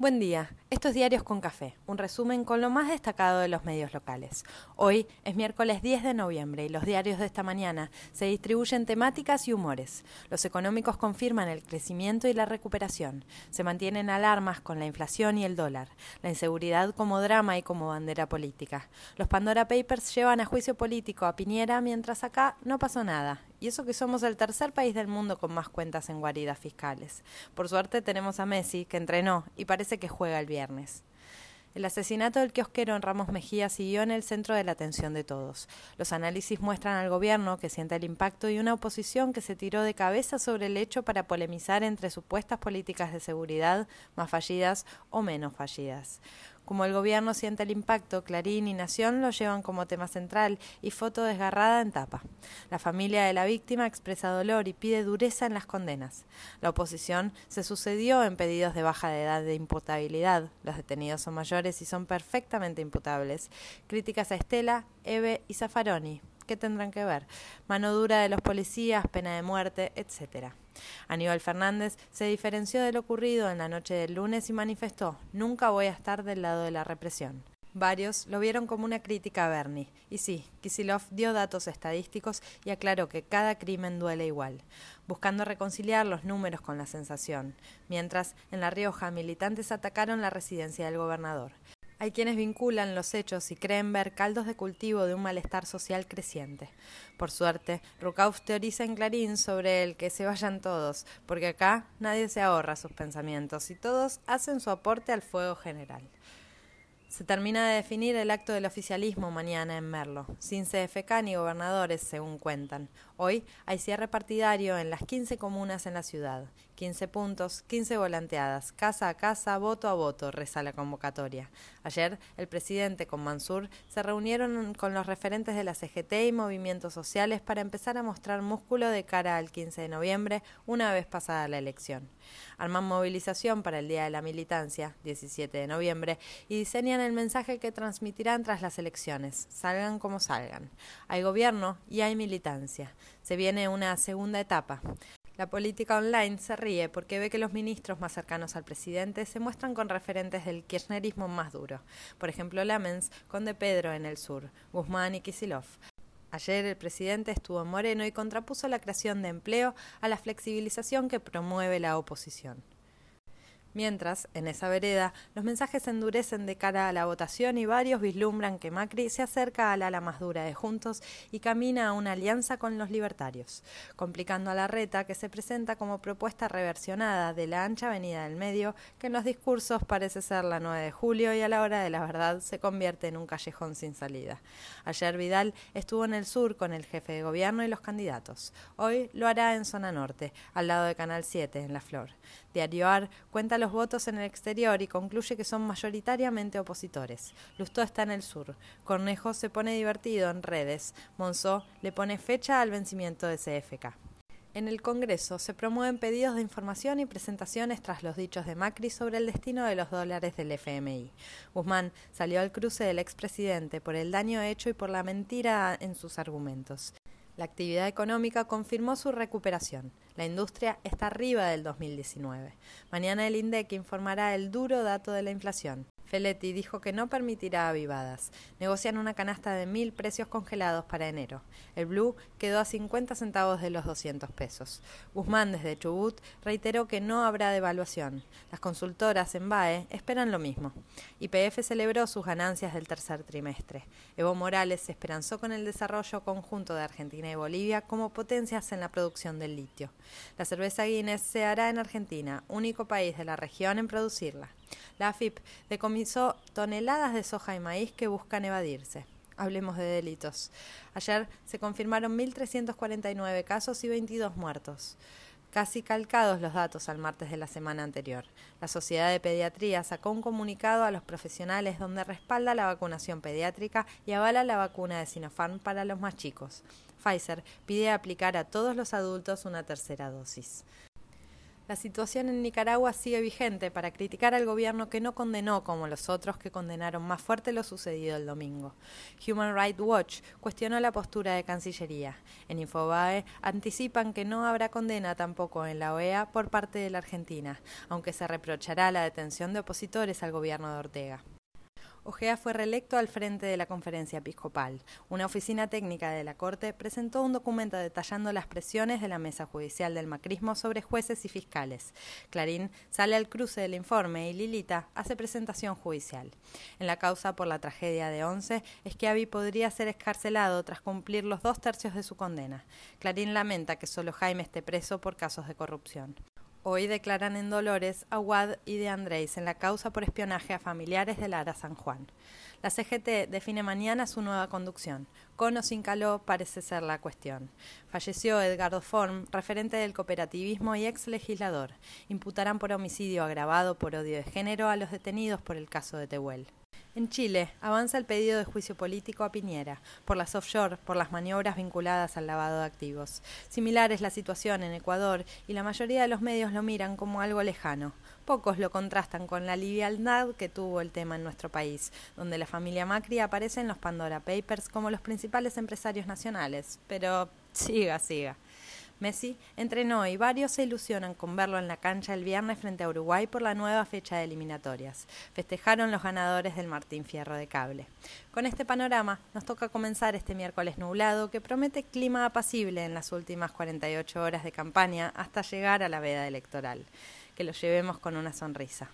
Buen día, estos Diarios con Café, un resumen con lo más destacado de los medios locales. Hoy es miércoles 10 de noviembre y los diarios de esta mañana se distribuyen temáticas y humores. Los económicos confirman el crecimiento y la recuperación. Se mantienen alarmas con la inflación y el dólar, la inseguridad como drama y como bandera política. Los Pandora Papers llevan a juicio político a Piñera mientras acá no pasó nada y eso que somos el tercer país del mundo con más cuentas en guaridas fiscales. Por suerte tenemos a Messi, que entrenó y parece que juega el viernes. El asesinato del kiosquero en Ramos Mejía siguió en el centro de la atención de todos. Los análisis muestran al gobierno que siente el impacto y una oposición que se tiró de cabeza sobre el hecho para polemizar entre supuestas políticas de seguridad más fallidas o menos fallidas. Como el gobierno siente el impacto, Clarín y Nación lo llevan como tema central y foto desgarrada en tapa. La familia de la víctima expresa dolor y pide dureza en las condenas. La oposición se sucedió en pedidos de baja de edad de imputabilidad. Los detenidos son mayores y son perfectamente imputables. Críticas a Estela, Eve y Zaffaroni. ¿Qué tendrán que ver? Mano dura de los policías, pena de muerte, etcétera. Aníbal Fernández se diferenció de lo ocurrido en la noche del lunes y manifestó Nunca voy a estar del lado de la represión. Varios lo vieron como una crítica a Bernie. Y sí, Kisilov dio datos estadísticos y aclaró que cada crimen duele igual, buscando reconciliar los números con la sensación. Mientras, en La Rioja, militantes atacaron la residencia del gobernador. Hay quienes vinculan los hechos y creen ver caldos de cultivo de un malestar social creciente. Por suerte, Rukauf teoriza en Clarín sobre el que se vayan todos, porque acá nadie se ahorra sus pensamientos y todos hacen su aporte al fuego general. Se termina de definir el acto del oficialismo mañana en Merlo, sin CFK ni gobernadores, según cuentan. Hoy hay cierre partidario en las 15 comunas en la ciudad. 15 puntos, 15 volanteadas, casa a casa, voto a voto, reza la convocatoria. Ayer, el presidente con Mansur se reunieron con los referentes de la CGT y movimientos sociales para empezar a mostrar músculo de cara al 15 de noviembre, una vez pasada la elección. Arman movilización para el Día de la Militancia, 17 de noviembre, y diseñan el mensaje que transmitirán tras las elecciones, salgan como salgan. Hay gobierno y hay militancia. Se viene una segunda etapa. La política online se ríe porque ve que los ministros más cercanos al presidente se muestran con referentes del kirchnerismo más duro. Por ejemplo, Lamens con De Pedro en el sur, Guzmán y Kisilov. Ayer el presidente estuvo en Moreno y contrapuso la creación de empleo a la flexibilización que promueve la oposición. Mientras, en esa vereda, los mensajes endurecen de cara a la votación y varios vislumbran que Macri se acerca al ala más dura de Juntos y camina a una alianza con los libertarios, complicando a la reta que se presenta como propuesta reversionada de la ancha avenida del medio, que en los discursos parece ser la 9 de julio y a la hora de la verdad se convierte en un callejón sin salida. Ayer Vidal estuvo en el sur con el jefe de gobierno y los candidatos. Hoy lo hará en zona norte, al lado de Canal 7, en La Flor. Diario AR cuenta votos en el exterior y concluye que son mayoritariamente opositores. Lustó está en el sur. Cornejo se pone divertido en redes. Monzó le pone fecha al vencimiento de CFK. En el Congreso se promueven pedidos de información y presentaciones tras los dichos de Macri sobre el destino de los dólares del FMI. Guzmán salió al cruce del expresidente por el daño hecho y por la mentira en sus argumentos. La actividad económica confirmó su recuperación. La industria está arriba del 2019. Mañana el INDEC informará el duro dato de la inflación. Feletti dijo que no permitirá avivadas. Negocian una canasta de mil precios congelados para enero. El Blue quedó a 50 centavos de los 200 pesos. Guzmán desde Chubut reiteró que no habrá devaluación. Las consultoras en BAE esperan lo mismo. YPF celebró sus ganancias del tercer trimestre. Evo Morales se esperanzó con el desarrollo conjunto de Argentina y Bolivia como potencias en la producción del litio. La cerveza Guinness se hará en Argentina, único país de la región en producirla. La AFIP decomisó toneladas de soja y maíz que buscan evadirse. Hablemos de delitos. Ayer se confirmaron 1.349 casos y 22 muertos. Casi calcados los datos al martes de la semana anterior. La Sociedad de Pediatría sacó un comunicado a los profesionales donde respalda la vacunación pediátrica y avala la vacuna de Sinopharm para los más chicos. Pfizer pide aplicar a todos los adultos una tercera dosis. La situación en Nicaragua sigue vigente para criticar al gobierno que no condenó como los otros que condenaron más fuerte lo sucedido el domingo. Human Rights Watch cuestionó la postura de Cancillería. En Infobae anticipan que no habrá condena tampoco en la OEA por parte de la Argentina, aunque se reprochará la detención de opositores al gobierno de Ortega. Ojea fue reelecto al frente de la conferencia episcopal. Una oficina técnica de la Corte presentó un documento detallando las presiones de la mesa judicial del macrismo sobre jueces y fiscales. Clarín sale al cruce del informe y Lilita hace presentación judicial. En la causa por la tragedia de Once, Schiavi podría ser escarcelado tras cumplir los dos tercios de su condena. Clarín lamenta que solo Jaime esté preso por casos de corrupción. Hoy declaran en Dolores a Wad y de Andrés en la causa por espionaje a familiares de Lara San Juan. La CGT define mañana su nueva conducción. Con o sin caló parece ser la cuestión. Falleció Edgardo Form, referente del cooperativismo y ex legislador. Imputarán por homicidio agravado por odio de género a los detenidos por el caso de Tehuel. En Chile, avanza el pedido de juicio político a Piñera, por las offshore, por las maniobras vinculadas al lavado de activos. Similar es la situación en Ecuador y la mayoría de los medios lo miran como algo lejano. Pocos lo contrastan con la liviandad que tuvo el tema en nuestro país, donde la familia Macri aparece en los Pandora Papers como los principales empresarios nacionales. Pero siga, siga. Messi entrenó y varios se ilusionan con verlo en la cancha el viernes frente a Uruguay por la nueva fecha de eliminatorias. Festejaron los ganadores del Martín Fierro de Cable. Con este panorama nos toca comenzar este miércoles nublado que promete clima apacible en las últimas 48 horas de campaña hasta llegar a la veda electoral. Que lo llevemos con una sonrisa.